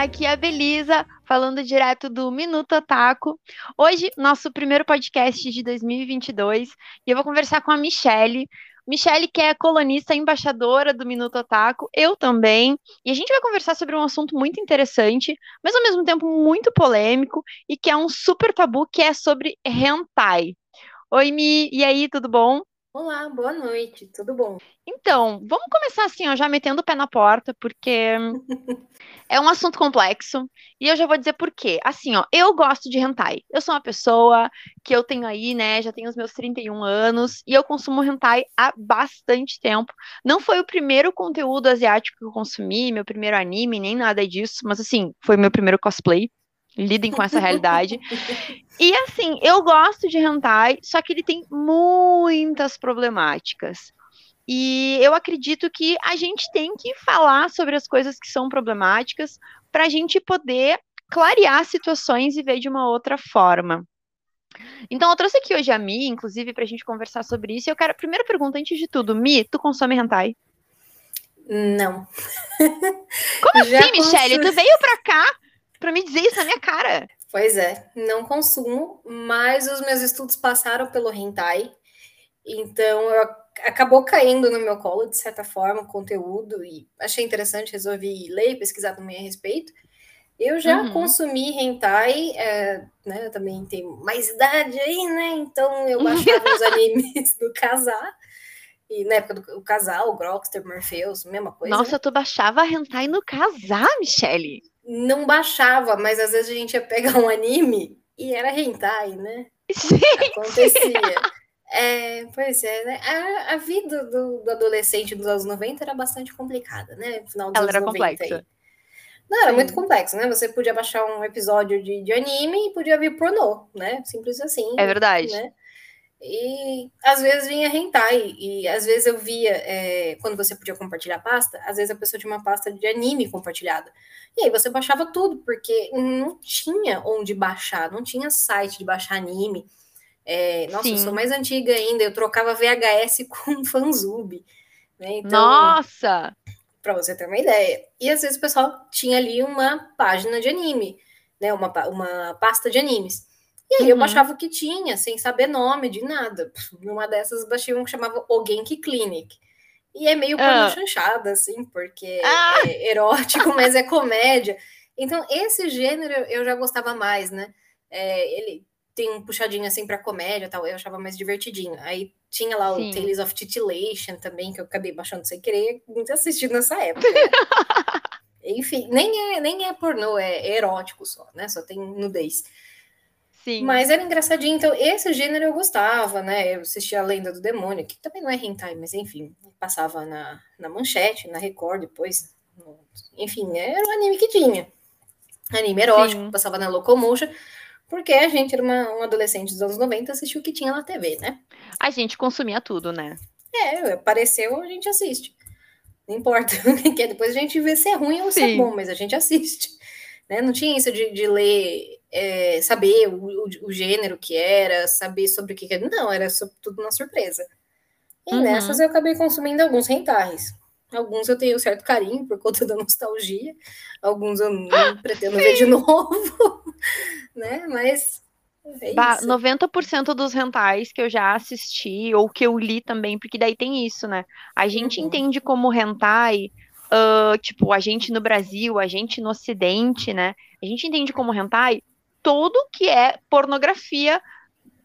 Aqui é a Belisa, falando direto do Minuto Otaku. Hoje, nosso primeiro podcast de 2022, e eu vou conversar com a Michelle. Michelle, que é colunista embaixadora do Minuto Otaku, eu também. E a gente vai conversar sobre um assunto muito interessante, mas ao mesmo tempo muito polêmico, e que é um super tabu, que é sobre hentai. Oi, Mi, e aí, tudo bom? Olá, boa noite, tudo bom? Então, vamos começar assim, ó, já metendo o pé na porta, porque é um assunto complexo, e eu já vou dizer por quê. Assim, ó, eu gosto de hentai. Eu sou uma pessoa que eu tenho aí, né, já tenho os meus 31 anos, e eu consumo hentai há bastante tempo. Não foi o primeiro conteúdo asiático que eu consumi, meu primeiro anime, nem nada disso, mas assim, foi meu primeiro cosplay lidem com essa realidade. e assim, eu gosto de hentai, só que ele tem muitas problemáticas. E eu acredito que a gente tem que falar sobre as coisas que são problemáticas para a gente poder clarear situações e ver de uma outra forma. Então, eu trouxe aqui hoje a Mi, inclusive, para a gente conversar sobre isso. E eu quero, primeira pergunta, antes de tudo, Mi, tu consome hentai? Não. Como Já assim, Michelle? Tu veio para cá para me dizer isso na minha cara. Pois é, não consumo, mas os meus estudos passaram pelo hentai, então eu, acabou caindo no meu colo, de certa forma, o conteúdo, e achei interessante, resolvi ler e pesquisar também a respeito. Eu já uhum. consumi hentai, é, né, eu também tenho mais idade aí, né, então eu baixava os animes do casar, e na época do casal, o Grokster, Morpheus, mesma coisa. Nossa, né? tu baixava hentai no casar, Michele? Não baixava, mas às vezes a gente ia pegar um anime e era hentai, né? Acontecia. É, pois é, né? A, a vida do, do, adolescente dos anos 90 era bastante complicada, né? Final dos Ela era complexa. Aí. Não, era Sim. muito complexo, né? Você podia baixar um episódio de, de anime e podia vir pornô, né? Simples assim. É verdade. Né? E às vezes vinha hentai, e às vezes eu via, é, quando você podia compartilhar pasta, às vezes a pessoa tinha uma pasta de anime compartilhada. E aí você baixava tudo, porque não tinha onde baixar, não tinha site de baixar anime. É, nossa, Sim. eu sou mais antiga ainda, eu trocava VHS com fanzube. Né? Então, nossa! Pra você ter uma ideia. E às vezes o pessoal tinha ali uma página de anime, né? Uma, uma pasta de animes. E aí uhum. eu baixava o que tinha, sem saber nome de nada. Numa dessas, baixei um que chamava O Genki Clinic. E é meio ah. chanchada, assim, porque ah. é erótico, mas é comédia. Então, esse gênero eu já gostava mais, né? É, ele tem um puxadinho assim para comédia tal, eu achava mais divertidinho. Aí tinha lá Sim. o Tales of Titillation também, que eu acabei baixando sem querer, muito assistindo nessa época. Enfim, nem é, nem é pornô, é erótico só, né? Só tem nudez. Sim. Mas era engraçadinho. Então, esse gênero eu gostava, né? Eu assistia A Lenda do Demônio, que também não é hentai, mas enfim, passava na, na manchete, na Record depois. No, enfim, era o anime que tinha. Anime erótico, Sim. passava na Locomotion, porque a gente era uma, um adolescente dos anos 90, assistiu o que tinha na TV, né? A gente consumia tudo, né? É, apareceu, a gente assiste. Não importa, que depois a gente vê se é ruim ou se é bom, mas a gente assiste. Né? Não tinha isso de, de ler é, saber o, o, o, gênero que era, saber sobre o que era. Não, era tudo uma surpresa. E uhum. nessas eu acabei consumindo alguns rentais. Alguns eu tenho certo carinho por conta da nostalgia, alguns eu não pretendo ver de novo, né? Mas é bah, 90% dos rentais que eu já assisti, ou que eu li também, porque daí tem isso, né? A gente uhum. entende como rentai, uh, tipo, a gente no Brasil, a gente no Ocidente, né? A gente entende como hentai tudo que é pornografia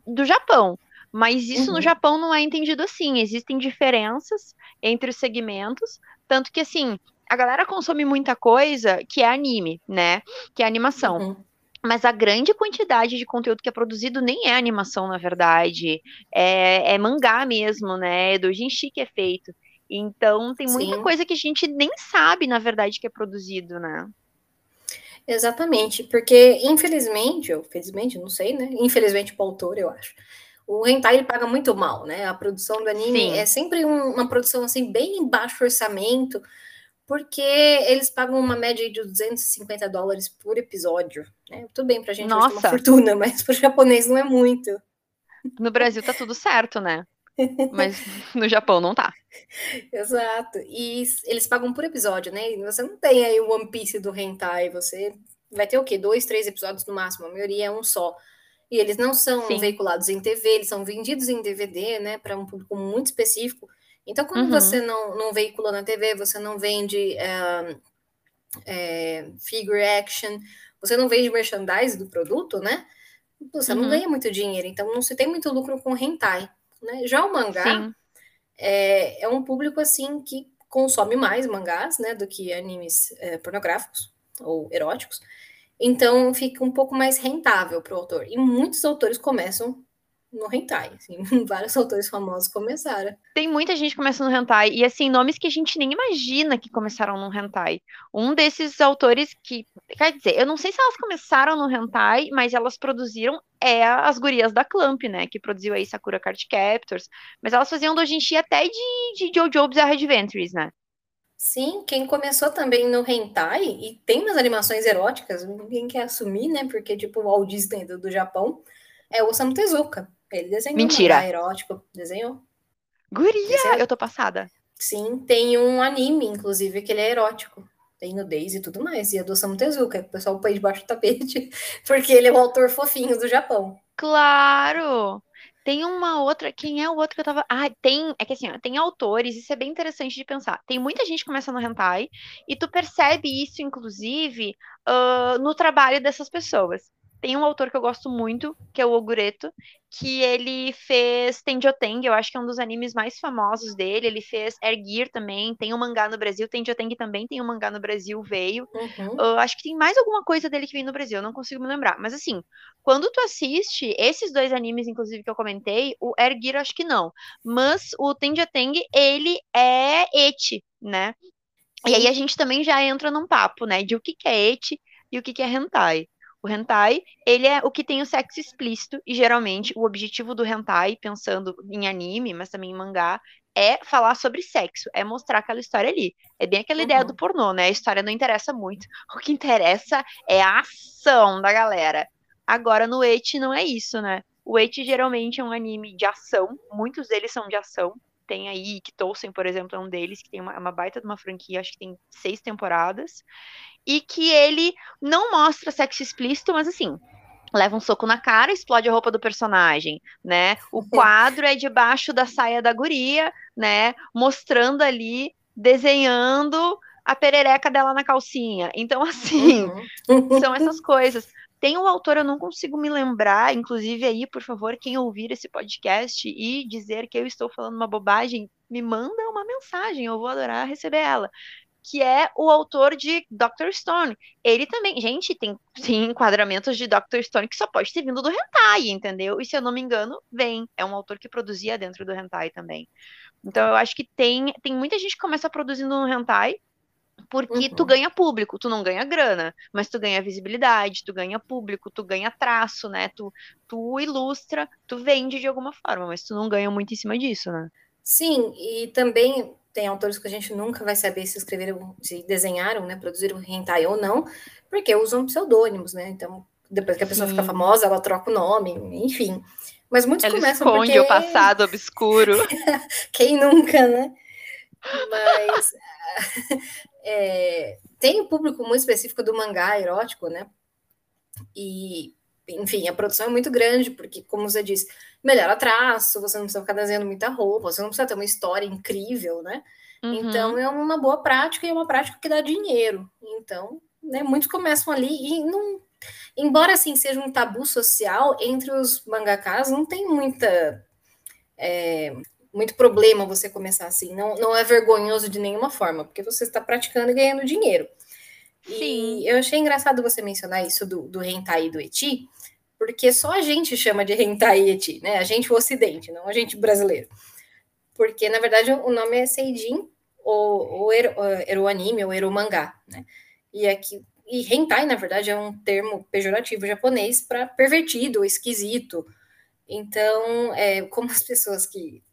do Japão. Mas isso uhum. no Japão não é entendido assim. Existem diferenças entre os segmentos, tanto que assim, a galera consome muita coisa que é anime, né? Que é animação. Uhum. Mas a grande quantidade de conteúdo que é produzido nem é animação, na verdade. É, é mangá mesmo, né? É do Jinshi que é feito. Então tem muita Sim. coisa que a gente nem sabe, na verdade, que é produzido, né? Exatamente, porque infelizmente, ou felizmente, não sei, né? Infelizmente para o autor, eu acho. O hentai ele paga muito mal, né? A produção do anime Sim. é sempre um, uma produção assim bem baixo orçamento, porque eles pagam uma média de 250 dólares por episódio, né? Tudo bem pra gente é Nossa. uma fortuna, mas pro japonês não é muito. No Brasil tá tudo certo, né? Mas no Japão não tá. Exato. E eles pagam por episódio, né? E você não tem aí o One Piece do Hentai, você vai ter o quê? Dois, três episódios no máximo, a maioria é um só. E eles não são Sim. veiculados em TV, eles são vendidos em DVD, né, para um público muito específico. Então, quando uhum. você não, não veicula na TV, você não vende é, é, figure action, você não vende merchandise do produto, né? Você uhum. não ganha muito dinheiro, então não se tem muito lucro com hentai. Né? Já o mangá é, é, um público assim que consome mais mangás né, do que animes é, pornográficos ou eróticos. Então fica um pouco mais rentável para o autor. E muitos autores começam no hentai. Assim, vários autores famosos começaram. Tem muita gente começando no hentai e assim nomes que a gente nem imagina que começaram no hentai. Um desses autores que, quer dizer, eu não sei se elas começaram no hentai, mas elas produziram é as gurias da Clamp, né, que produziu aí Sakura Card Captors, mas elas faziam dojinshi até de, de JoJo Bizarre Adventures, né? Sim, quem começou também no hentai e tem umas animações eróticas, ninguém quer assumir, né? Porque tipo o Walt Disney do, do Japão é o Osamu Tezuka. Ele desenhou Mentira. um erótico, desenhou. Guria, desenhou. eu tô passada. Sim, tem um anime, inclusive, que ele é erótico. Tem nudez e tudo mais. E é do Osamu Tezuka, que o pessoal põe debaixo do tapete, porque ele é o autor fofinho do Japão. Claro! Tem uma outra, quem é o outro que eu tava. Ah, tem. É que assim, ó, tem autores, isso é bem interessante de pensar. Tem muita gente começando no hentai, e tu percebe isso, inclusive, uh, no trabalho dessas pessoas. Tem um autor que eu gosto muito, que é o Ogureto, que ele fez Tenjoteng, eu acho que é um dos animes mais famosos dele. Ele fez Gear também, tem um mangá no Brasil. Tenjoteng também tem um mangá no Brasil, veio. Uhum. Uh, acho que tem mais alguma coisa dele que vem no Brasil, eu não consigo me lembrar. Mas assim, quando tu assiste esses dois animes, inclusive, que eu comentei, o Gear acho que não. Mas o Tenjoteng, ele é eti, né? E aí a gente também já entra num papo, né, de o que, que é eti e o que, que é hentai. O hentai, ele é o que tem o sexo explícito, e geralmente o objetivo do hentai, pensando em anime, mas também em mangá, é falar sobre sexo, é mostrar aquela história ali. É bem aquela uhum. ideia do pornô, né? A história não interessa muito. O que interessa é a ação da galera. Agora, no Eti não é isso, né? O Eti geralmente é um anime de ação, muitos deles são de ação. Tem aí que Tolkien, por exemplo, é um deles, que tem uma, uma baita de uma franquia, acho que tem seis temporadas e que ele não mostra sexo explícito, mas assim, leva um soco na cara, explode a roupa do personagem, né? O quadro é debaixo da saia da guria, né? Mostrando ali, desenhando a perereca dela na calcinha. Então, assim, uhum. são essas coisas. Tem um autor, eu não consigo me lembrar, inclusive aí, por favor, quem ouvir esse podcast e dizer que eu estou falando uma bobagem, me manda uma mensagem, eu vou adorar receber ela que é o autor de Dr. Stone. Ele também, gente, tem, tem enquadramentos de Dr. Stone que só pode ter vindo do hentai, entendeu? E se eu não me engano, vem. É um autor que produzia dentro do hentai também. Então eu acho que tem, tem muita gente que começa produzindo no hentai porque uhum. tu ganha público, tu não ganha grana, mas tu ganha visibilidade, tu ganha público, tu ganha traço, né? Tu, tu ilustra, tu vende de alguma forma, mas tu não ganha muito em cima disso, né? Sim, e também tem autores que a gente nunca vai saber se escreveram, se desenharam, né, produziram hentai ou não, porque usam pseudônimos, né? Então, depois que a pessoa Sim. fica famosa, ela troca o nome, enfim. Mas muitos ela começam esconde porque... o passado obscuro. Quem nunca, né? Mas é, tem um público muito específico do mangá erótico, né? E, enfim, a produção é muito grande, porque, como você disse, melhora traço, você não precisa ficar desenhando muita roupa, você não precisa ter uma história incrível, né? Uhum. Então é uma boa prática e é uma prática que dá dinheiro. Então, né, muitos começam ali e não. Embora assim seja um tabu social entre os mangakas, não tem muita. É, muito problema você começar assim. Não, não é vergonhoso de nenhuma forma, porque você está praticando e ganhando dinheiro. Sim. E eu achei engraçado você mencionar isso do, do hentai e do eti, porque só a gente chama de hentai né? A gente o ocidente, não a gente brasileiro. Porque, na verdade, o nome é Seijin, ou, ou ero, anime, ou ero mangá, né? E aqui e hentai, na verdade, é um termo pejorativo japonês para pervertido, esquisito. Então, é, como as pessoas que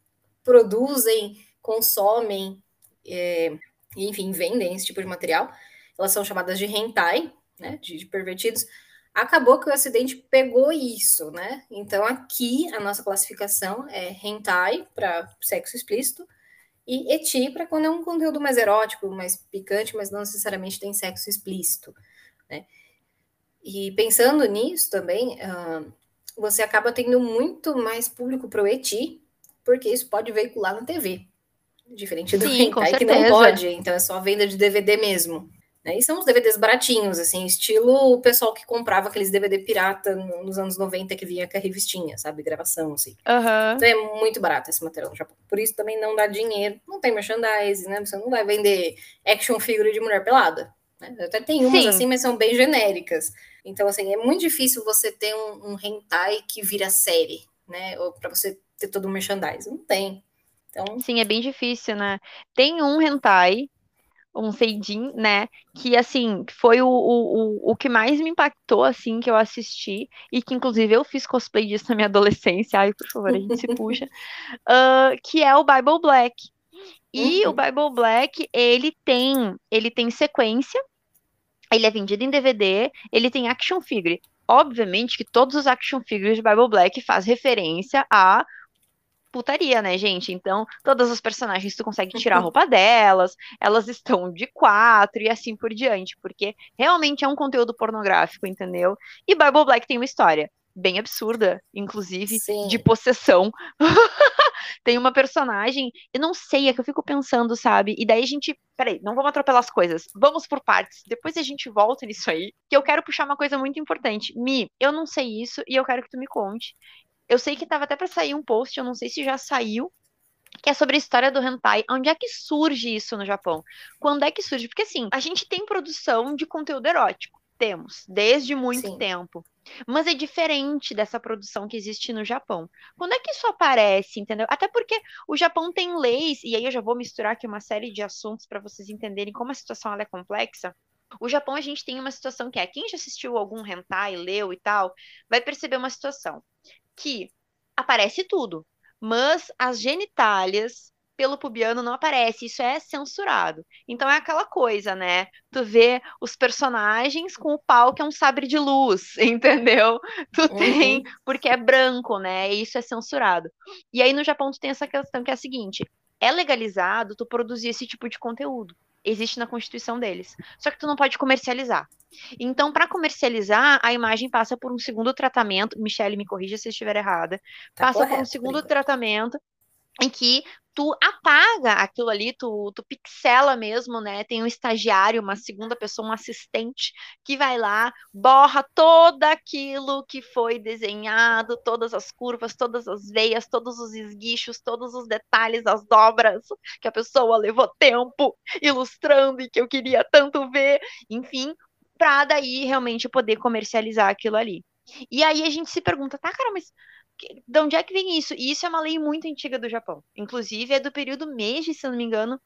produzem, consomem, é, enfim, vendem esse tipo de material, elas são chamadas de hentai, né, de, de pervertidos, Acabou que o Ocidente pegou isso, né? Então aqui a nossa classificação é hentai para sexo explícito e eti para quando é um conteúdo mais erótico, mais picante, mas não necessariamente tem sexo explícito, né? E pensando nisso também, uh, você acaba tendo muito mais público para o eti, porque isso pode veicular na TV. Diferente do Sim, hentai, que não pode, então é só venda de DVD mesmo. Né? E são os DVDs baratinhos, assim, estilo o pessoal que comprava aqueles DVD pirata nos anos 90 que vinha com a revistinha, sabe? Gravação, assim. Uhum. Então é muito barato esse material no Japão. Por isso também não dá dinheiro, não tem merchandise, né? Você não vai vender action figure de mulher pelada. Né? Até tem umas Sim. assim, mas são bem genéricas. Então, assim, é muito difícil você ter um, um hentai que vira série, né? Ou para você ter todo o merchandise. Não tem. Então... Sim, é bem difícil, né? Tem um hentai um Seijin, né? Que, assim, foi o, o, o que mais me impactou, assim, que eu assisti. E que, inclusive, eu fiz cosplay disso na minha adolescência. Ai, por favor, a gente se puxa. Uh, que é o Bible Black. E uhum. o Bible Black, ele tem, ele tem sequência. Ele é vendido em DVD. Ele tem action figure. Obviamente que todos os action figures de Bible Black faz referência a putaria, né, gente? Então, todas as personagens tu consegue tirar a roupa delas, elas estão de quatro e assim por diante, porque realmente é um conteúdo pornográfico, entendeu? E Bible Black tem uma história bem absurda, inclusive, Sim. de possessão. tem uma personagem, eu não sei, é que eu fico pensando, sabe? E daí a gente, peraí, não vamos atropelar as coisas, vamos por partes, depois a gente volta nisso aí, que eu quero puxar uma coisa muito importante. Mi, eu não sei isso e eu quero que tu me conte. Eu sei que tava até para sair um post, eu não sei se já saiu, que é sobre a história do hentai. Onde é que surge isso no Japão? Quando é que surge? Porque assim, a gente tem produção de conteúdo erótico. Temos, desde muito Sim. tempo. Mas é diferente dessa produção que existe no Japão. Quando é que isso aparece, entendeu? Até porque o Japão tem leis, e aí eu já vou misturar aqui uma série de assuntos para vocês entenderem como a situação é complexa. O Japão, a gente tem uma situação que é, quem já assistiu algum hentai, leu e tal, vai perceber uma situação que aparece tudo, mas as genitálias pelo pubiano não aparece, isso é censurado. Então é aquela coisa, né? Tu vê os personagens com o pau que é um sabre de luz, entendeu? Tu uhum. tem, porque é branco, né? E isso é censurado. E aí no Japão tu tem essa questão que é a seguinte: é legalizado tu produzir esse tipo de conteúdo existe na constituição deles. Só que tu não pode comercializar. Então, para comercializar, a imagem passa por um segundo tratamento. Michelle, me corrija se eu estiver errada. Tá passa correto, por um segundo tratamento em que tu apaga aquilo ali, tu, tu pixela mesmo, né? Tem um estagiário, uma segunda pessoa, um assistente, que vai lá, borra todo aquilo que foi desenhado, todas as curvas, todas as veias, todos os esguichos, todos os detalhes, as dobras que a pessoa levou tempo ilustrando e que eu queria tanto ver, enfim, para daí realmente poder comercializar aquilo ali. E aí a gente se pergunta, tá, cara, mas de onde é que vem isso? E isso é uma lei muito antiga do Japão. Inclusive, é do período Meiji, se eu não me engano.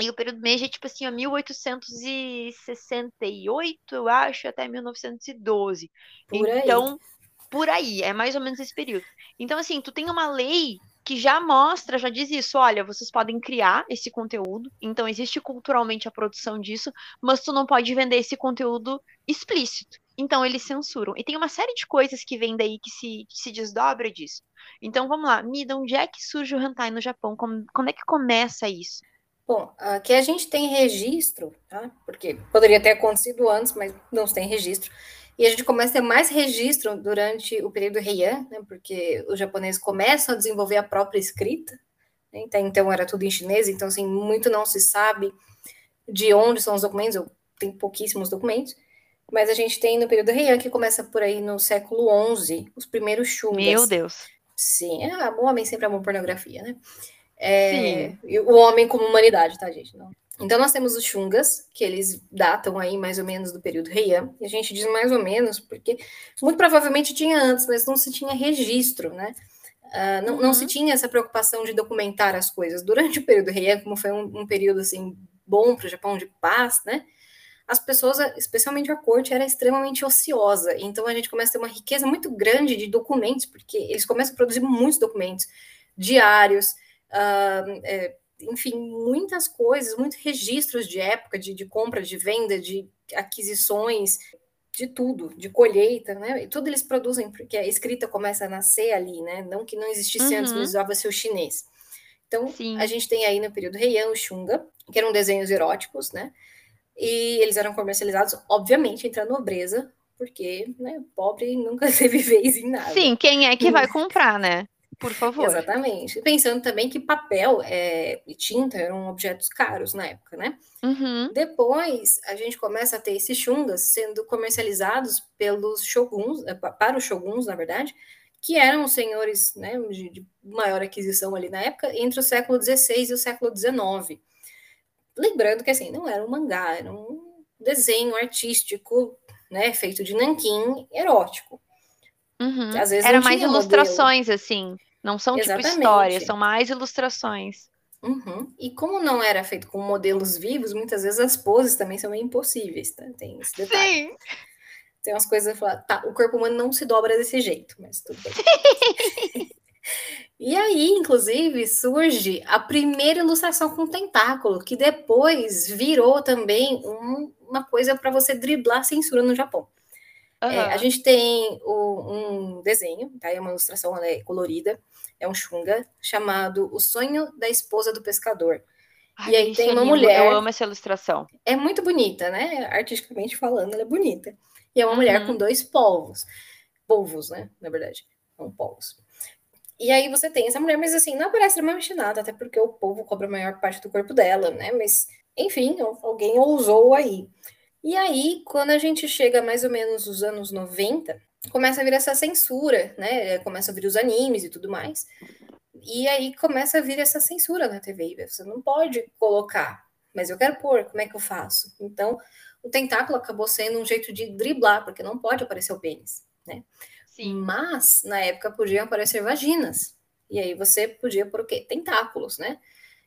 E o período Meiji é tipo assim, ó, 1868, eu acho, até 1912. Por então, aí. por aí, é mais ou menos esse período. Então, assim, tu tem uma lei que já mostra, já diz isso, olha, vocês podem criar esse conteúdo, então existe culturalmente a produção disso, mas tu não pode vender esse conteúdo explícito. Então eles censuram. E tem uma série de coisas que vem daí que se, que se desdobra disso. Então vamos lá, Mida, onde é que surge o hentai no Japão? Como, quando é que começa isso? Bom, aqui a gente tem registro, tá? Porque poderia ter acontecido antes, mas não tem registro. E a gente começa a ter mais registro durante o período Heian, né? Porque os japoneses começam a desenvolver a própria escrita. Né? Então era tudo em chinês, então assim, muito não se sabe de onde são os documentos, ou tem pouquíssimos documentos. Mas a gente tem no período Heian, que começa por aí no século XI, os primeiros chungas. Meu Deus. Sim, é, o homem sempre amou pornografia, né? É, Sim. O homem como humanidade, tá, gente? Não. Então nós temos os chungas, que eles datam aí mais ou menos do período Heian. E a gente diz mais ou menos, porque muito provavelmente tinha antes, mas não se tinha registro, né? Uh, não, uhum. não, se uhum. tinha essa preocupação de documentar as coisas. Durante o período Heian, como foi um, um período assim bom para o Japão de paz, né? As pessoas, especialmente a corte, era extremamente ociosa. Então a gente começa a ter uma riqueza muito grande de documentos, porque eles começam a produzir muitos documentos, diários, uh, é, enfim, muitas coisas, muitos registros de época, de, de compra, de venda, de aquisições. de tudo, de colheita, né? E tudo eles produzem, porque a escrita começa a nascer ali, né? Não que não existisse uhum. antes, mas usava-se o chinês. Então, Sim. a gente tem aí no período Heian o Xunga, que eram desenhos eróticos, né? E eles eram comercializados, obviamente, entre a nobreza, porque, né, pobre nunca teve vez em nada. Sim, quem é que vai comprar, né? Por favor. Exatamente. Pensando também que papel é, e tinta eram objetos caros na época, né? Uhum. Depois, a gente começa a ter esses chungas sendo comercializados pelos shoguns, é, para os shoguns, na verdade, que eram os senhores né, de, de maior aquisição ali na época, entre o século XVI e o século XIX. Lembrando que, assim, não era um mangá, era um desenho artístico, né, feito de nanquim, erótico. Uhum. Às vezes era mais ilustrações, modelo. assim. Não são tipo Exatamente. tipo histórias, são mais ilustrações. Uhum. E como não era feito com modelos vivos, muitas vezes as poses também são meio impossíveis, tá? Tem esse detalhe. Sim. Tem umas coisas que falar, tá, o corpo humano não se dobra desse jeito, mas tudo bem. e aí, inclusive, surge a primeira ilustração com tentáculo, que depois virou também um, uma coisa para você driblar a censura no Japão. Uhum. É, a gente tem o, um desenho, tá? É uma ilustração é colorida, é um chunga, chamado O Sonho da Esposa do Pescador. Ai, e aí tem uma mulher. Eu amo essa ilustração. É muito bonita, né? Artisticamente falando, ela é bonita. E é uma uhum. mulher com dois polvos. Polvos, né? Na verdade. Não polvos. E aí você tem essa mulher, mas assim, não aparece extremamente nada, até porque o povo cobra a maior parte do corpo dela, né? Mas, enfim, alguém ousou aí. E aí, quando a gente chega mais ou menos nos anos 90, começa a vir essa censura, né? Começa a vir os animes e tudo mais. E aí começa a vir essa censura na TV. Você não pode colocar, mas eu quero pôr, como é que eu faço? Então, o tentáculo acabou sendo um jeito de driblar, porque não pode aparecer o pênis, né? Sim. Mas, na época, podiam aparecer vaginas. E aí você podia pôr o quê? Tentáculos, né?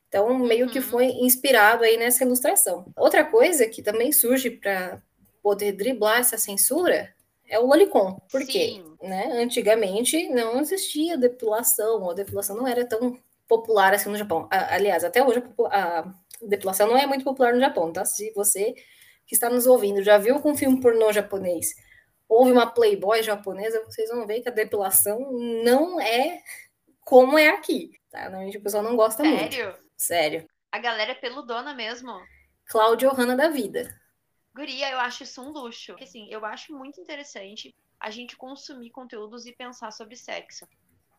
Então, meio uhum. que foi inspirado aí nessa ilustração. Outra coisa que também surge para poder driblar essa censura é o lolicon. Por Sim. quê? Né? Antigamente não existia depilação, ou a depilação não era tão popular assim no Japão. Aliás, até hoje a depilação não é muito popular no Japão, tá? Se você que está nos ouvindo já viu com um filme pornô japonês, houve uma Playboy japonesa, vocês vão ver que a depilação não é como é aqui, tá? Normalmente o pessoal não gosta Sério? muito. Sério? Sério. A galera é peludona mesmo. Cláudia Ohana da vida. Guria, eu acho isso um luxo. Porque, assim, eu acho muito interessante a gente consumir conteúdos e pensar sobre sexo.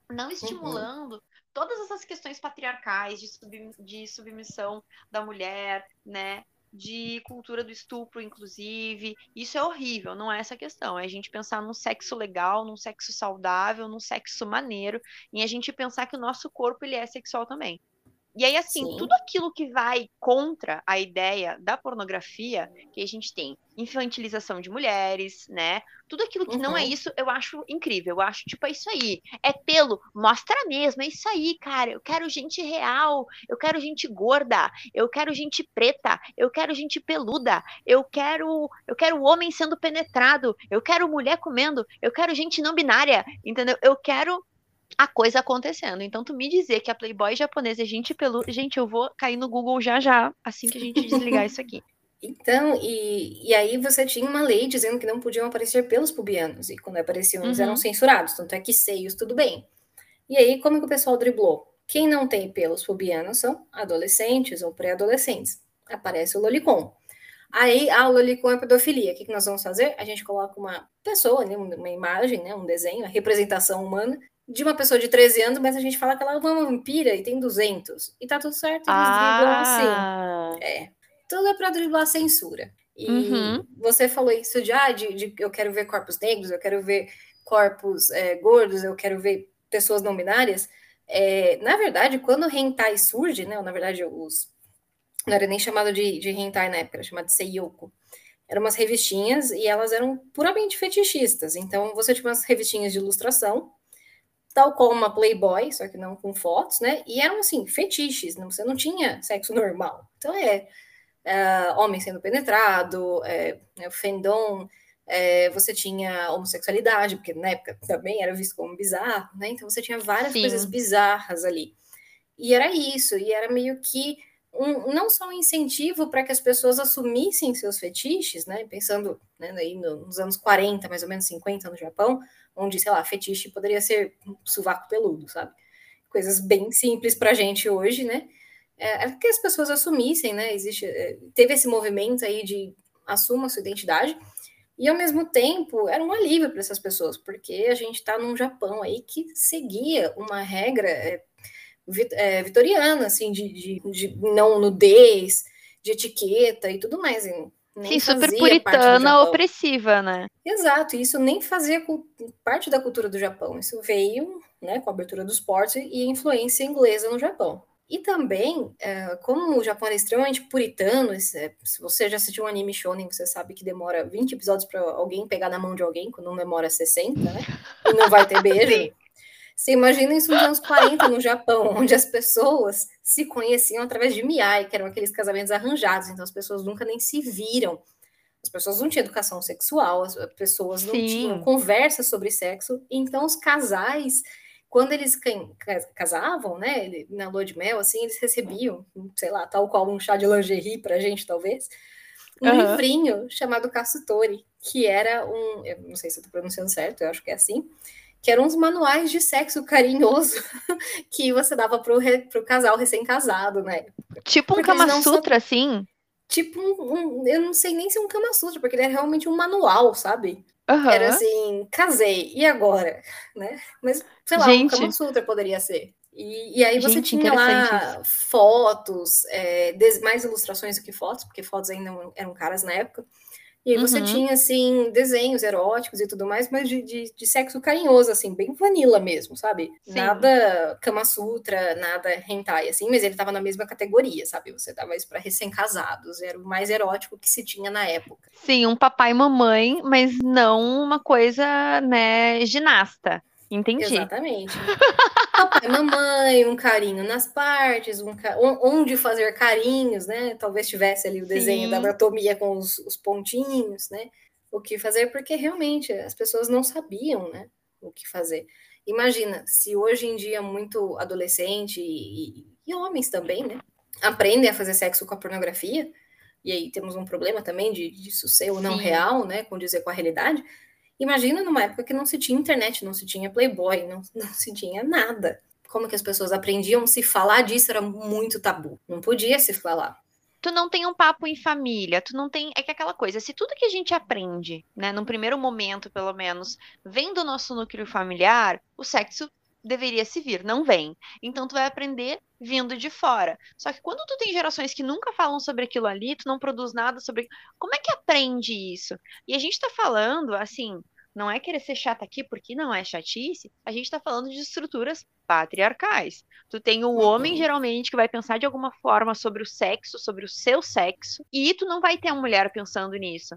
Não uhum. estimulando uhum. todas essas questões patriarcais de, sub, de submissão da mulher, né? De cultura do estupro, inclusive. Isso é horrível, não é essa questão. É a gente pensar num sexo legal, num sexo saudável, num sexo maneiro, e a gente pensar que o nosso corpo ele é sexual também. E aí, assim, Sim. tudo aquilo que vai contra a ideia da pornografia, que a gente tem infantilização de mulheres, né? Tudo aquilo que uhum. não é uhum. isso, eu acho incrível. Eu acho, tipo, é isso aí. É pelo, mostra mesmo, é isso aí, cara. Eu quero gente real, eu quero gente gorda, eu quero gente preta, eu quero gente peluda, eu quero, eu quero homem sendo penetrado, eu quero mulher comendo, eu quero gente não binária, entendeu? Eu quero a coisa acontecendo. Então, tu me dizer que a Playboy japonesa é gente pelo. Gente, eu vou cair no Google já já, assim que a gente desligar isso aqui. Então, e, e aí você tinha uma lei dizendo que não podiam aparecer pelos pubianos, e quando apareciam eles uhum. eram censurados, tanto é que seios, tudo bem. E aí, como que o pessoal driblou? Quem não tem pelos pubianos são adolescentes ou pré-adolescentes. Aparece o lolicon. Aí, a ah, lolicon é pedofilia. O que, que nós vamos fazer? A gente coloca uma pessoa, né, uma imagem, né, um desenho, a representação humana, de uma pessoa de 13 anos, mas a gente fala que ela é uma vampira e tem 200. E tá tudo certo, eles ah. driblam assim. É. Tudo é pra driblar a censura. E uhum. você falou isso de, ah, de, de, eu quero ver corpos negros, eu quero ver corpos é, gordos, eu quero ver pessoas não binárias. É, na verdade, quando o hentai surge, né, na verdade, os não era nem chamado de, de hentai na época, era chamado de seiyoko. Eram umas revistinhas e elas eram puramente fetichistas. Então, você tinha umas revistinhas de ilustração tal como uma Playboy, só que não com fotos, né? E eram assim, fetiches, não, você não tinha sexo normal. Então é, é homem sendo penetrado, é, é, o fandom, é, você tinha homossexualidade, porque na época também era visto como bizarro, né? Então você tinha várias Sim. coisas bizarras ali. E era isso, e era meio que um, não só um incentivo para que as pessoas assumissem seus fetiches, né? Pensando né, aí nos anos 40, mais ou menos 50 no Japão, onde, sei lá, fetiche poderia ser sovaco peludo, sabe? Coisas bem simples para a gente hoje, né? É, é que as pessoas assumissem, né? Existe, é, teve esse movimento aí de assuma sua identidade, e ao mesmo tempo era um alívio para essas pessoas, porque a gente está num Japão aí que seguia uma regra é, é, vitoriana, assim, de, de, de, não nudez, de etiqueta e tudo mais. Sim, super puritana, opressiva, né? Exato, isso nem fazia parte da cultura do Japão. Isso veio né, com a abertura dos portos e influência inglesa no Japão. E também, é, como o Japão é extremamente puritano, é, se você já assistiu um anime shonen, você sabe que demora 20 episódios para alguém pegar na mão de alguém, quando não demora 60, né? E não vai ter beijo. Você imagina isso nos anos 40 no Japão, onde as pessoas se conheciam através de miai, que eram aqueles casamentos arranjados, então as pessoas nunca nem se viram. As pessoas não tinham educação sexual, as pessoas não Sim. tinham conversa sobre sexo, então os casais quando eles casavam, né, na lua de mel, assim, eles recebiam, sei lá, tal qual um chá de lingerie pra gente, talvez, um uhum. livrinho chamado Kasutori, que era um, eu não sei se eu tô pronunciando certo, eu acho que é assim, que eram uns manuais de sexo carinhoso que você dava pro, re, pro casal recém-casado, né? Tipo um Kama Sutra, assim? Tipo um, um, eu não sei nem se é um Kama Sutra, porque ele é realmente um manual, sabe? Uhum. Era assim, casei, e agora? Né? Mas, sei lá, Gente. um Kama Sutra poderia ser. E, e aí você Gente, tinha lá fotos, é, mais ilustrações do que fotos, porque fotos ainda eram caras na época. E aí você uhum. tinha, assim, desenhos eróticos e tudo mais, mas de, de, de sexo carinhoso, assim, bem vanilla mesmo, sabe? Sim. Nada Kama Sutra, nada hentai, assim, mas ele tava na mesma categoria, sabe? Você dava isso para recém-casados, era o mais erótico que se tinha na época. Sim, um papai e mamãe, mas não uma coisa, né, ginasta. Entendi. Exatamente. Papai, mamãe, um carinho nas partes, um onde fazer carinhos, né? Talvez tivesse ali o desenho Sim. da anatomia com os, os, pontinhos, né? O que fazer, porque realmente as pessoas não sabiam, né? O que fazer. Imagina, se hoje em dia muito adolescente e, e homens também, né? Aprendem a fazer sexo com a pornografia, e aí temos um problema também de, de isso ser ou não Sim. real, né? Com dizer com a realidade Imagina numa época que não se tinha internet, não se tinha Playboy, não, não se tinha nada. Como que as pessoas aprendiam se falar disso era muito tabu. Não podia se falar. Tu não tem um papo em família, tu não tem. É que aquela coisa, se tudo que a gente aprende, né, num primeiro momento, pelo menos, vem do nosso núcleo familiar, o sexo deveria se vir, não vem. Então tu vai aprender vindo de fora. Só que quando tu tem gerações que nunca falam sobre aquilo ali, tu não produz nada sobre como é que aprende isso? E a gente tá falando, assim, não é querer ser chata aqui porque não é chatice, a gente tá falando de estruturas patriarcais. Tu tem o homem, uhum. geralmente, que vai pensar de alguma forma sobre o sexo, sobre o seu sexo, e tu não vai ter a mulher pensando nisso.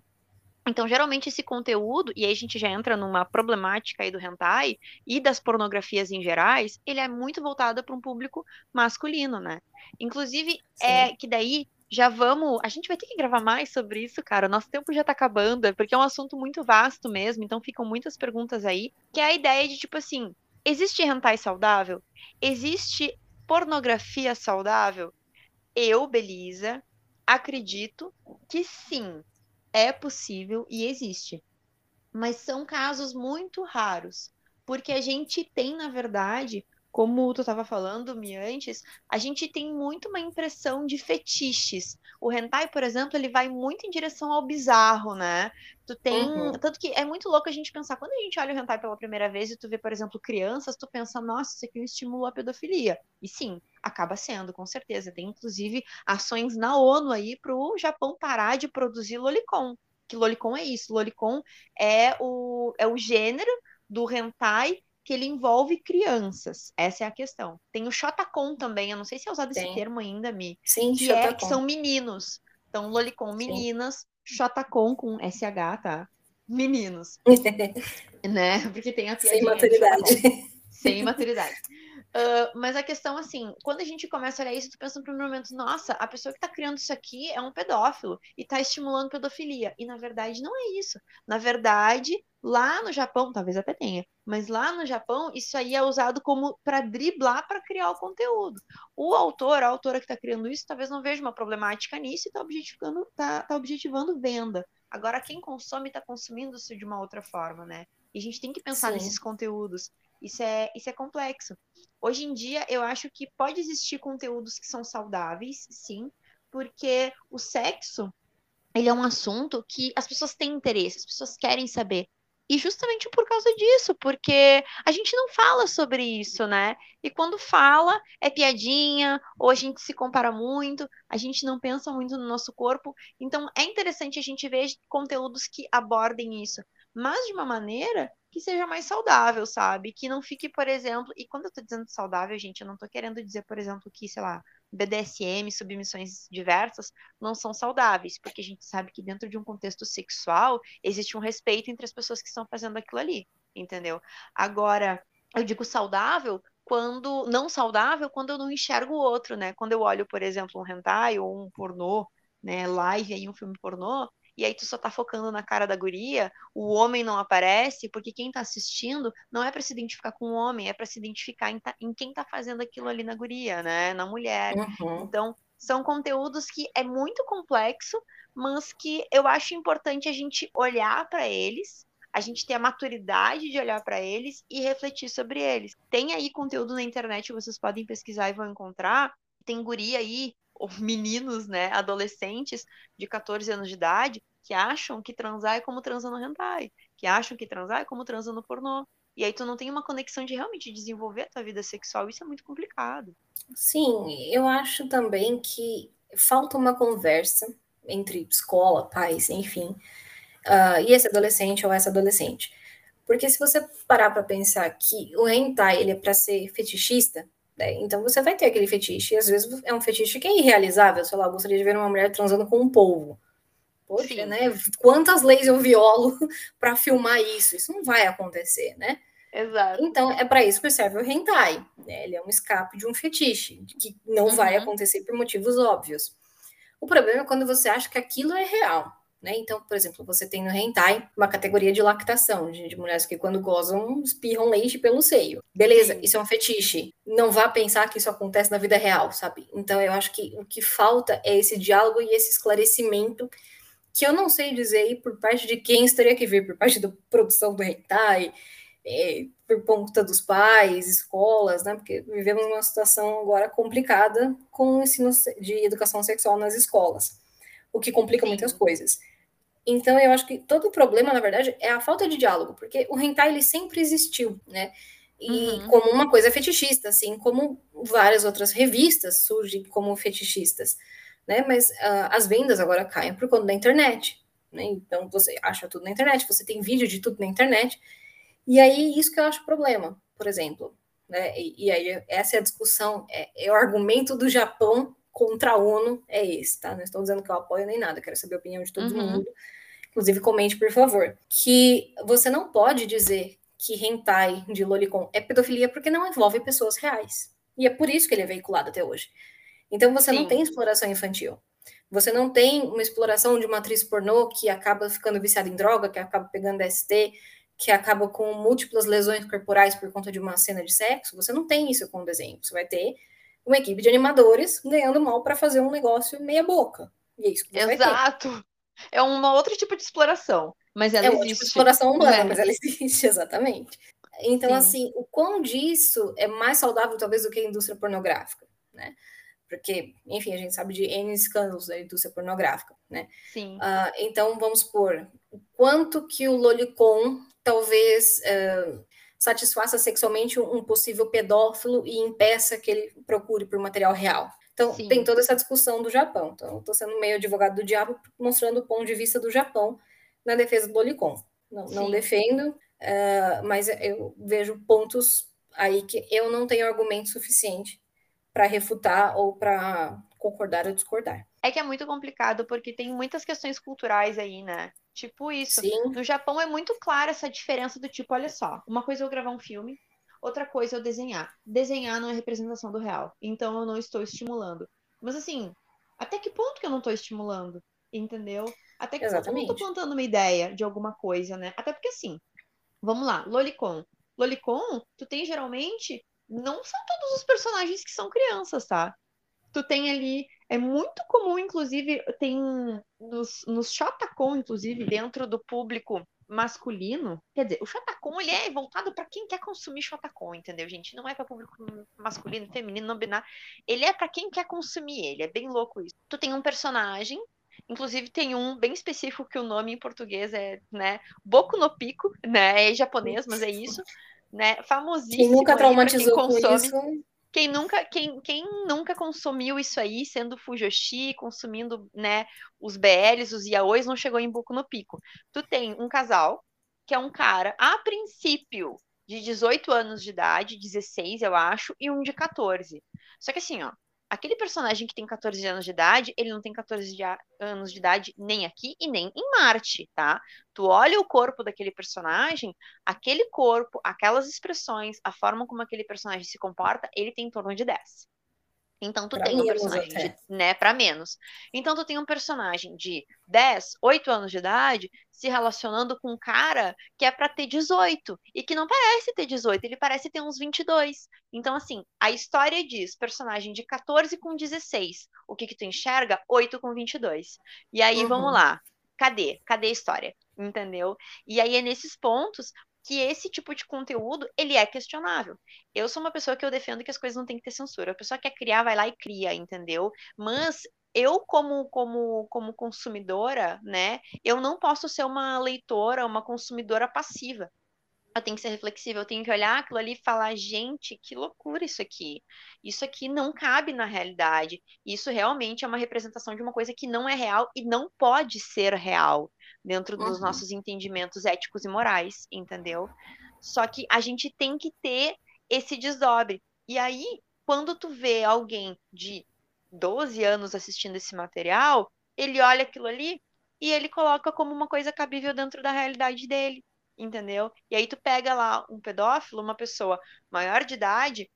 Então, geralmente, esse conteúdo, e aí a gente já entra numa problemática aí do hentai e das pornografias em gerais, ele é muito voltado para um público masculino, né? Inclusive, é Sim. é que daí já vamos. A gente vai ter que gravar mais sobre isso, cara. O nosso tempo já tá acabando, é porque é um assunto muito vasto mesmo, então ficam muitas perguntas aí. Que é a ideia de, tipo assim, existe hentai saudável? Existe pornografia saudável? Eu, Belisa, acredito que sim é possível e existe. Mas são casos muito raros, porque a gente tem, na verdade, como tu estava falando, me antes, a gente tem muito uma impressão de fetiches. O hentai, por exemplo, ele vai muito em direção ao bizarro, né? Tu tem, uhum. tanto que é muito louco a gente pensar, quando a gente olha o hentai pela primeira vez e tu vê, por exemplo, crianças, tu pensa, nossa, isso aqui é um estímulo à pedofilia. E sim, acaba sendo, com certeza. Tem inclusive ações na ONU aí para o Japão parar de produzir lolicon. Que lolicon é isso? Lolicon é o, é o gênero do hentai que ele envolve crianças. Essa é a questão. Tem o Shotacon também, eu não sei se é usado esse termo ainda, Mi. Sim, que, é, que são meninos. Então, Lolicon, meninas, Shotacon com SH, tá? Meninos. né? Porque tem a Sem maturidade. Sem maturidade. Uh, mas a questão, assim, quando a gente começa a olhar isso, tu pensa no primeiro momento, nossa, a pessoa que tá criando isso aqui é um pedófilo e tá estimulando pedofilia. E na verdade não é isso. Na verdade, lá no Japão, talvez até tenha, mas lá no Japão, isso aí é usado como para driblar para criar o conteúdo. O autor, a autora que está criando isso, talvez não veja uma problemática nisso e está objetificando, tá, tá objetivando venda. Agora, quem consome está consumindo isso de uma outra forma, né? E a gente tem que pensar Sim. nesses conteúdos. Isso é, isso é complexo. Hoje em dia, eu acho que pode existir conteúdos que são saudáveis, sim, porque o sexo, ele é um assunto que as pessoas têm interesse, as pessoas querem saber. E justamente por causa disso, porque a gente não fala sobre isso, né? E quando fala, é piadinha, ou a gente se compara muito, a gente não pensa muito no nosso corpo. Então é interessante a gente ver conteúdos que abordem isso, mas de uma maneira que seja mais saudável, sabe? Que não fique, por exemplo, e quando eu tô dizendo saudável, gente, eu não tô querendo dizer, por exemplo, que, sei lá, BDSM, submissões diversas, não são saudáveis, porque a gente sabe que dentro de um contexto sexual existe um respeito entre as pessoas que estão fazendo aquilo ali, entendeu? Agora, eu digo saudável quando não saudável quando eu não enxergo o outro, né? Quando eu olho, por exemplo, um hentai ou um pornô, né, live aí um filme pornô, e aí tu só tá focando na cara da guria, o homem não aparece, porque quem tá assistindo não é para se identificar com o homem, é para se identificar em, em, quem tá fazendo aquilo ali na guria, né? Na mulher. Uhum. Então, são conteúdos que é muito complexo, mas que eu acho importante a gente olhar para eles, a gente ter a maturidade de olhar para eles e refletir sobre eles. Tem aí conteúdo na internet, vocês podem pesquisar e vão encontrar. Tem guria aí meninos, né, adolescentes de 14 anos de idade, que acham que transar é como transar no hentai, que acham que transar é como transar no pornô. E aí tu não tem uma conexão de realmente desenvolver a tua vida sexual, isso é muito complicado. Sim, eu acho também que falta uma conversa entre escola, pais, enfim, uh, e esse adolescente ou essa adolescente. Porque se você parar para pensar que o hentai ele é para ser fetichista, né? Então você vai ter aquele fetiche, e às vezes é um fetiche que é irrealizável, sei lá, eu gostaria de ver uma mulher transando com um polvo. Poxa, Sim. né? Quantas leis eu violo para filmar isso? Isso não vai acontecer, né? Exato. Então, é para isso que serve o hentai. Né? Ele é um escape de um fetiche, que não uhum. vai acontecer por motivos óbvios. O problema é quando você acha que aquilo é real. Né? Então, por exemplo, você tem no hentai uma categoria de lactação, de, de mulheres que quando gozam espirram leite pelo seio. Beleza, isso é um fetiche. Não vá pensar que isso acontece na vida real, sabe? Então, eu acho que o que falta é esse diálogo e esse esclarecimento que eu não sei dizer aí por parte de quem estaria que vir, por parte da produção do hentai, é, por conta dos pais, escolas, né? Porque vivemos uma situação agora complicada com o ensino de educação sexual nas escolas, o que complica Sim. muitas coisas. Então, eu acho que todo o problema, na verdade, é a falta de diálogo, porque o hentai ele sempre existiu, né? E uhum. como uma coisa fetichista, assim como várias outras revistas surgem como fetichistas, né? Mas uh, as vendas agora caem por conta da internet, né? Então, você acha tudo na internet, você tem vídeo de tudo na internet, e aí isso que eu acho problema, por exemplo, né? E, e aí essa é a discussão, é, é o argumento do Japão contra a ONU é esse, tá? Não estou dizendo que eu apoio nem nada, quero saber a opinião de todo uhum. mundo. Inclusive, comente, por favor. Que você não pode dizer que hentai de lolicon é pedofilia porque não envolve pessoas reais. E é por isso que ele é veiculado até hoje. Então, você Sim. não tem exploração infantil. Você não tem uma exploração de uma atriz pornô que acaba ficando viciada em droga, que acaba pegando ST, que acaba com múltiplas lesões corporais por conta de uma cena de sexo. Você não tem isso com o desenho. Você vai ter uma equipe de animadores ganhando mal para fazer um negócio meia boca. E é isso que você Exato. É um outro tipo de exploração, mas ela é existe. É tipo de exploração humana, é. mas ela existe, exatamente. Então, Sim. assim, o quão disso é mais saudável, talvez, do que a indústria pornográfica, né? Porque, enfim, a gente sabe de N escândalos da indústria pornográfica, né? Sim. Uh, então, vamos supor, o quanto que o Lolicon talvez uh, satisfaça sexualmente um possível pedófilo e impeça que ele procure por material real. Então, Sim. tem toda essa discussão do Japão. Então, estou sendo meio advogado do diabo, mostrando o ponto de vista do Japão na defesa do Lolicon. Não, não defendo, uh, mas eu vejo pontos aí que eu não tenho argumento suficiente para refutar ou para concordar ou discordar. É que é muito complicado, porque tem muitas questões culturais aí, né? Tipo isso. Sim. No Japão é muito clara essa diferença do tipo, olha só, uma coisa é eu gravar um filme, Outra coisa é eu desenhar. Desenhar não é representação do real. Então eu não estou estimulando. Mas assim, até que ponto que eu não estou estimulando? Entendeu? Até que ponto eu não estou plantando uma ideia de alguma coisa, né? Até porque assim, vamos lá, Lolicon. Lolicon, tu tem geralmente. Não são todos os personagens que são crianças, tá? Tu tem ali. É muito comum, inclusive, tem nos, nos Shotacon, inclusive, dentro do público masculino, quer dizer, o Shotacon ele é voltado para quem quer consumir Shotacon, entendeu, gente? Não é para público masculino, feminino, não binário. Ele é para quem quer consumir ele. É bem louco isso. Tu tem um personagem Inclusive tem um bem específico que o nome em português é, né, Boku no Pico, né, é japonês, mas é isso, né, famosíssimo. Quem nunca traumatizou quem consome, com isso? Quem nunca, quem, quem nunca consumiu isso aí, sendo Fujoshi, consumindo, né, os BLs, os yaois, não chegou em Boku no Pico. Tu tem um casal, que é um cara, a princípio, de 18 anos de idade, 16, eu acho, e um de 14. Só que assim, ó, aquele personagem que tem 14 anos de idade, ele não tem 14 de anos de idade nem aqui e nem em Marte, tá? Tu olha o corpo daquele personagem, aquele corpo, aquelas expressões, a forma como aquele personagem se comporta, ele tem em torno de 10. Então tu pra tem um personagem de, né, para menos. Então tu tem um personagem de 10, 8 anos de idade se relacionando com um cara que é para ter 18 e que não parece ter 18, ele parece ter uns 22. Então assim, a história diz personagem de 14 com 16. O que que tu enxerga? 8 com 22. E aí uhum. vamos lá. Cadê? Cadê a história? Entendeu? E aí é nesses pontos que esse tipo de conteúdo ele é questionável. Eu sou uma pessoa que eu defendo que as coisas não têm que ter censura. A pessoa quer criar, vai lá e cria, entendeu? Mas eu como como como consumidora, né, eu não posso ser uma leitora, uma consumidora passiva. Eu tenho que ser reflexiva, eu tenho que olhar aquilo ali e falar, gente, que loucura isso aqui. Isso aqui não cabe na realidade. Isso realmente é uma representação de uma coisa que não é real e não pode ser real dentro dos uhum. nossos entendimentos éticos e morais, entendeu? Só que a gente tem que ter esse desdobre. E aí, quando tu vê alguém de 12 anos assistindo esse material, ele olha aquilo ali e ele coloca como uma coisa cabível dentro da realidade dele, entendeu? E aí tu pega lá um pedófilo, uma pessoa maior de idade,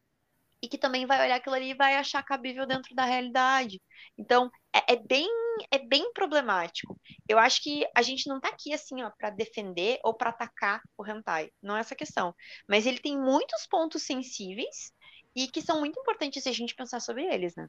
e que também vai olhar aquilo ali e vai achar cabível dentro da realidade. Então, é, é bem é bem problemático. Eu acho que a gente não tá aqui assim, ó, para defender ou para atacar o hentai, não é essa questão. Mas ele tem muitos pontos sensíveis e que são muito importantes se a gente pensar sobre eles, né?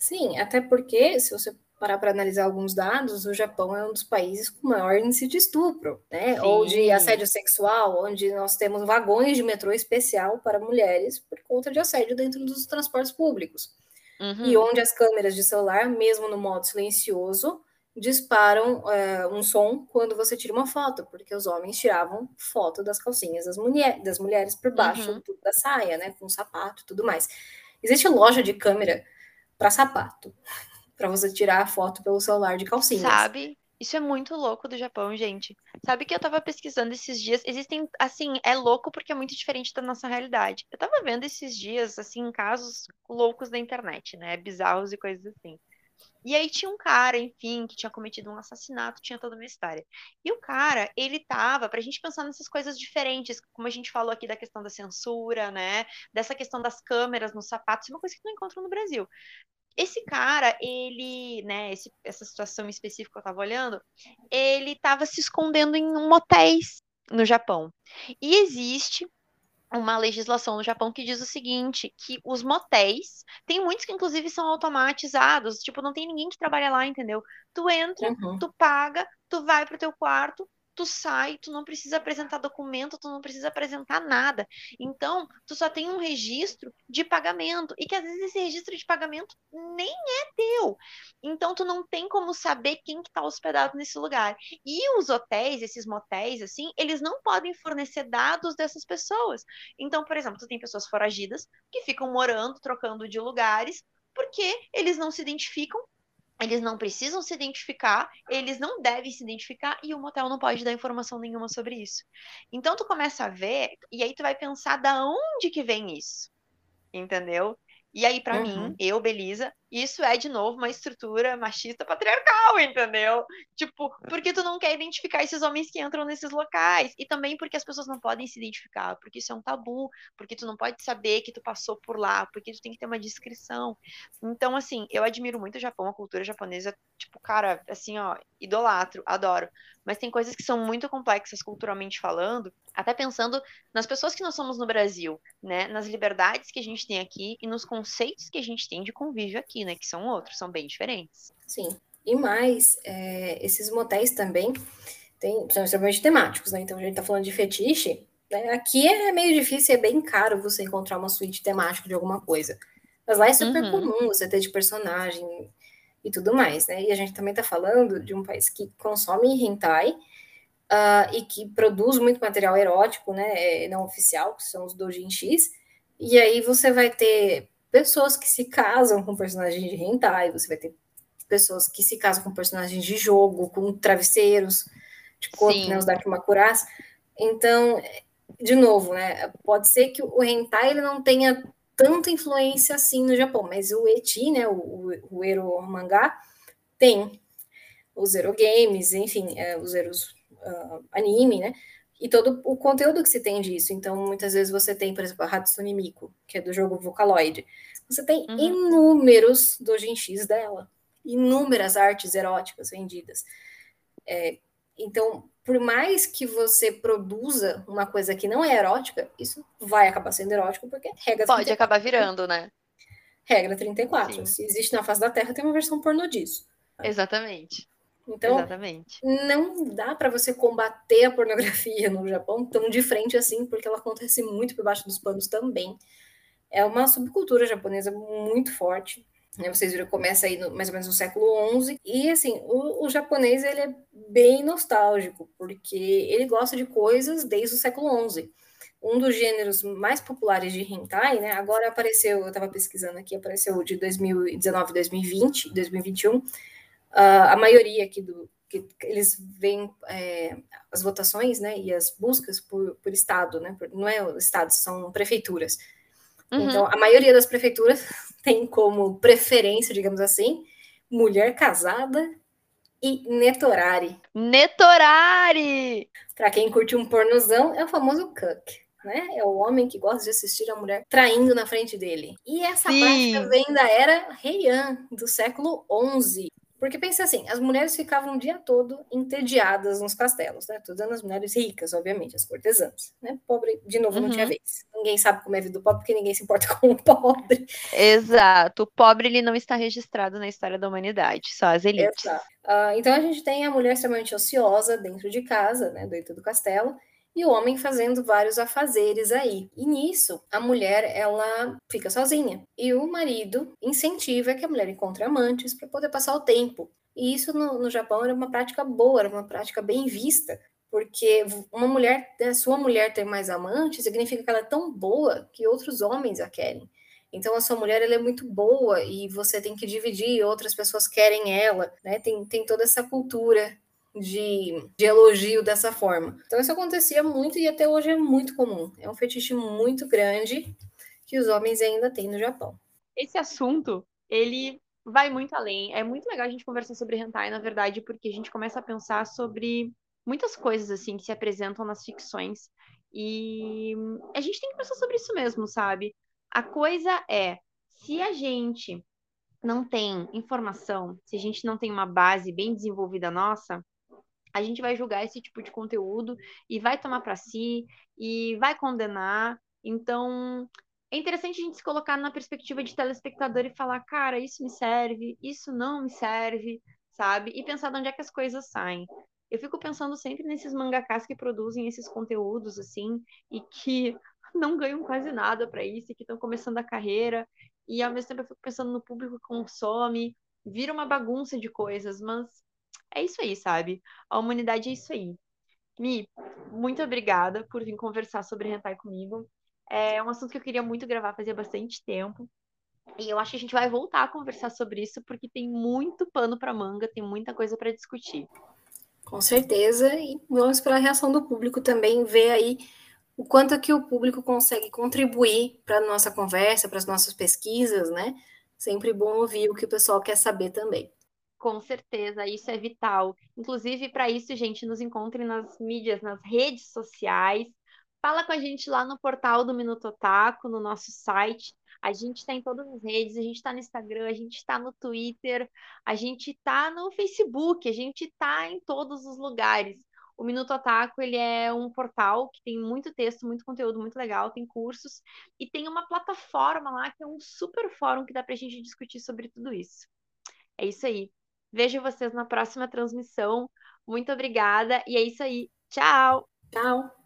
Sim, até porque se você parar para analisar alguns dados, o Japão é um dos países com maior índice de estupro, né? Sim. Ou de assédio sexual, onde nós temos vagões de metrô especial para mulheres por conta de assédio dentro dos transportes públicos. Uhum. E onde as câmeras de celular, mesmo no modo silencioso, disparam é, um som quando você tira uma foto, porque os homens tiravam foto das calcinhas das, mulher, das mulheres por baixo uhum. da saia, né? Com sapato e tudo mais. Existe loja de câmera para sapato para você tirar a foto pelo celular de calcinha. Sabe? Isso é muito louco do Japão, gente. Sabe que eu tava pesquisando esses dias? Existem, assim, é louco porque é muito diferente da nossa realidade. Eu tava vendo esses dias, assim, casos loucos da internet, né? Bizarros e coisas assim. E aí tinha um cara, enfim, que tinha cometido um assassinato, tinha toda uma história. E o cara, ele tava, pra gente pensar nessas coisas diferentes, como a gente falou aqui da questão da censura, né? Dessa questão das câmeras nos sapatos, é uma coisa que não encontra no Brasil. Esse cara, ele, né, esse, essa situação específica que eu tava olhando, ele tava se escondendo em motéis no Japão. E existe uma legislação no Japão que diz o seguinte, que os motéis, tem muitos que inclusive são automatizados, tipo, não tem ninguém que trabalha lá, entendeu? Tu entra, uhum. tu paga, tu vai pro teu quarto, tu sai, tu não precisa apresentar documento, tu não precisa apresentar nada. Então, tu só tem um registro de pagamento e que às vezes esse registro de pagamento nem é teu. Então, tu não tem como saber quem que tá hospedado nesse lugar. E os hotéis, esses motéis assim, eles não podem fornecer dados dessas pessoas. Então, por exemplo, tu tem pessoas foragidas que ficam morando, trocando de lugares, porque eles não se identificam eles não precisam se identificar, eles não devem se identificar e o motel não pode dar informação nenhuma sobre isso. Então tu começa a ver e aí tu vai pensar da onde que vem isso. Entendeu? E aí para uhum. mim, eu, Belisa, isso é, de novo, uma estrutura machista patriarcal, entendeu? Tipo, porque tu não quer identificar esses homens que entram nesses locais. E também porque as pessoas não podem se identificar, porque isso é um tabu, porque tu não pode saber que tu passou por lá, porque tu tem que ter uma descrição. Então, assim, eu admiro muito o Japão, a cultura japonesa, tipo, cara, assim, ó, idolatro, adoro. Mas tem coisas que são muito complexas culturalmente falando, até pensando nas pessoas que nós somos no Brasil, né? Nas liberdades que a gente tem aqui e nos conceitos que a gente tem de convívio aqui, né? Que são outros, são bem diferentes. Sim. E mais, é, esses motéis também tem, são extremamente temáticos, né? Então a gente tá falando de fetiche. Né? Aqui é meio difícil, é bem caro você encontrar uma suíte temática de alguma coisa. Mas lá é super uhum. comum você ter de personagem e tudo mais, né? E a gente também tá falando de um país que consome hentai uh, e que produz muito material erótico, né, é, não oficial, que são os doujinshis, e aí você vai ter pessoas que se casam com personagens de hentai, você vai ter pessoas que se casam com personagens de jogo, com travesseiros de corpo, né, os dakimakuras. Então, de novo, né, pode ser que o hentai ele não tenha tanta influência assim no Japão, mas o eti, né, o, o ero mangá, tem os games, enfim, é, os eros uh, anime, né? E todo o conteúdo que se tem disso. Então, muitas vezes você tem, por exemplo, a Hatsune Miku, que é do jogo Vocaloid. Você tem uhum. inúmeros doujinshis dela. Inúmeras artes eróticas vendidas. É, então, por mais que você produza uma coisa que não é erótica, isso vai acabar sendo erótico, porque regra Pode 34. acabar virando, né? Regra 34. Sim. Se existe na face da Terra, tem uma versão pornô disso. Exatamente. Então, Exatamente. não dá para você combater a pornografia no Japão tão de frente assim, porque ela acontece muito por baixo dos panos também. É uma subcultura japonesa muito forte. Né? Vocês viram, começa aí no, mais ou menos no século XI. E, assim, o, o, japonês, ele é bem nostálgico, porque ele gosta de coisas desde o século XI. Um dos gêneros mais populares de hentai, né? Agora apareceu, eu estava pesquisando aqui, apareceu de 2019, 2020, 2021, uh, a maioria aqui do que eles veem é, as votações, né, e as buscas por, por estado, né, por, não é estados, são prefeituras. Uhum. Então, a maioria das prefeituras tem como preferência, digamos assim, mulher casada e netorari. Netorari! Para quem curte um pornozão, é o famoso cuck. Né? É o homem que gosta de assistir a mulher traindo na frente dele. E essa Sim. prática vem da era Heian, do século XI. Porque pensa assim, as mulheres ficavam o dia todo entediadas nos castelos, né? Dando as mulheres ricas, obviamente, as cortesãs, né? Pobre, de novo, uhum. não tinha uhum. vez. Ninguém sabe como é a vida do pobre, porque ninguém se importa com o pobre. Exato. O pobre, ele não está registrado na história da humanidade, só as elites. Uh, então, a gente tem a mulher extremamente ociosa dentro de casa, né? Dentro do castelo, e o homem fazendo vários afazeres aí. E nisso, a mulher ela fica sozinha e o marido incentiva que a mulher encontre amantes para poder passar o tempo. E isso no, no Japão era uma prática boa, era uma prática bem vista, porque uma mulher, a sua mulher ter mais amantes significa que ela é tão boa que outros homens a querem. Então a sua mulher ela é muito boa e você tem que dividir, outras pessoas querem ela, né? Tem, tem toda essa cultura de, de elogio dessa forma. Então isso acontecia muito e até hoje é muito comum. É um fetiche muito grande que os homens ainda têm no Japão. Esse assunto, ele vai muito além. É muito legal a gente conversar sobre hentai, na verdade, porque a gente começa a pensar sobre muitas coisas assim que se apresentam nas ficções e a gente tem que pensar sobre isso mesmo, sabe? A coisa é, se a gente não tem informação, se a gente não tem uma base bem desenvolvida nossa, a gente vai julgar esse tipo de conteúdo e vai tomar para si e vai condenar. Então, é interessante a gente se colocar na perspectiva de telespectador e falar, cara, isso me serve, isso não me serve, sabe? E pensar de onde é que as coisas saem. Eu fico pensando sempre nesses mangakas que produzem esses conteúdos assim e que não ganham quase nada para isso, e que estão começando a carreira, e ao mesmo tempo eu fico pensando no público que consome, vira uma bagunça de coisas, mas é isso aí, sabe? A humanidade é isso aí. Mi, muito obrigada por vir conversar sobre hentai comigo. É um assunto que eu queria muito gravar fazia bastante tempo. E eu acho que a gente vai voltar a conversar sobre isso porque tem muito pano para manga, tem muita coisa para discutir. Com certeza, e vamos para a reação do público também, ver aí o quanto que o público consegue contribuir para a nossa conversa, para as nossas pesquisas, né? Sempre bom ouvir o que o pessoal quer saber também. Com certeza, isso é vital. Inclusive, para isso, gente, nos encontre nas mídias, nas redes sociais. Fala com a gente lá no portal do Minuto Otaku, no nosso site. A gente está em todas as redes, a gente está no Instagram, a gente está no Twitter, a gente está no Facebook, a gente está em todos os lugares. O Minuto Otaku, ele é um portal que tem muito texto, muito conteúdo muito legal, tem cursos e tem uma plataforma lá que é um super fórum que dá para a gente discutir sobre tudo isso. É isso aí. Vejo vocês na próxima transmissão. Muito obrigada e é isso aí. Tchau! Tchau!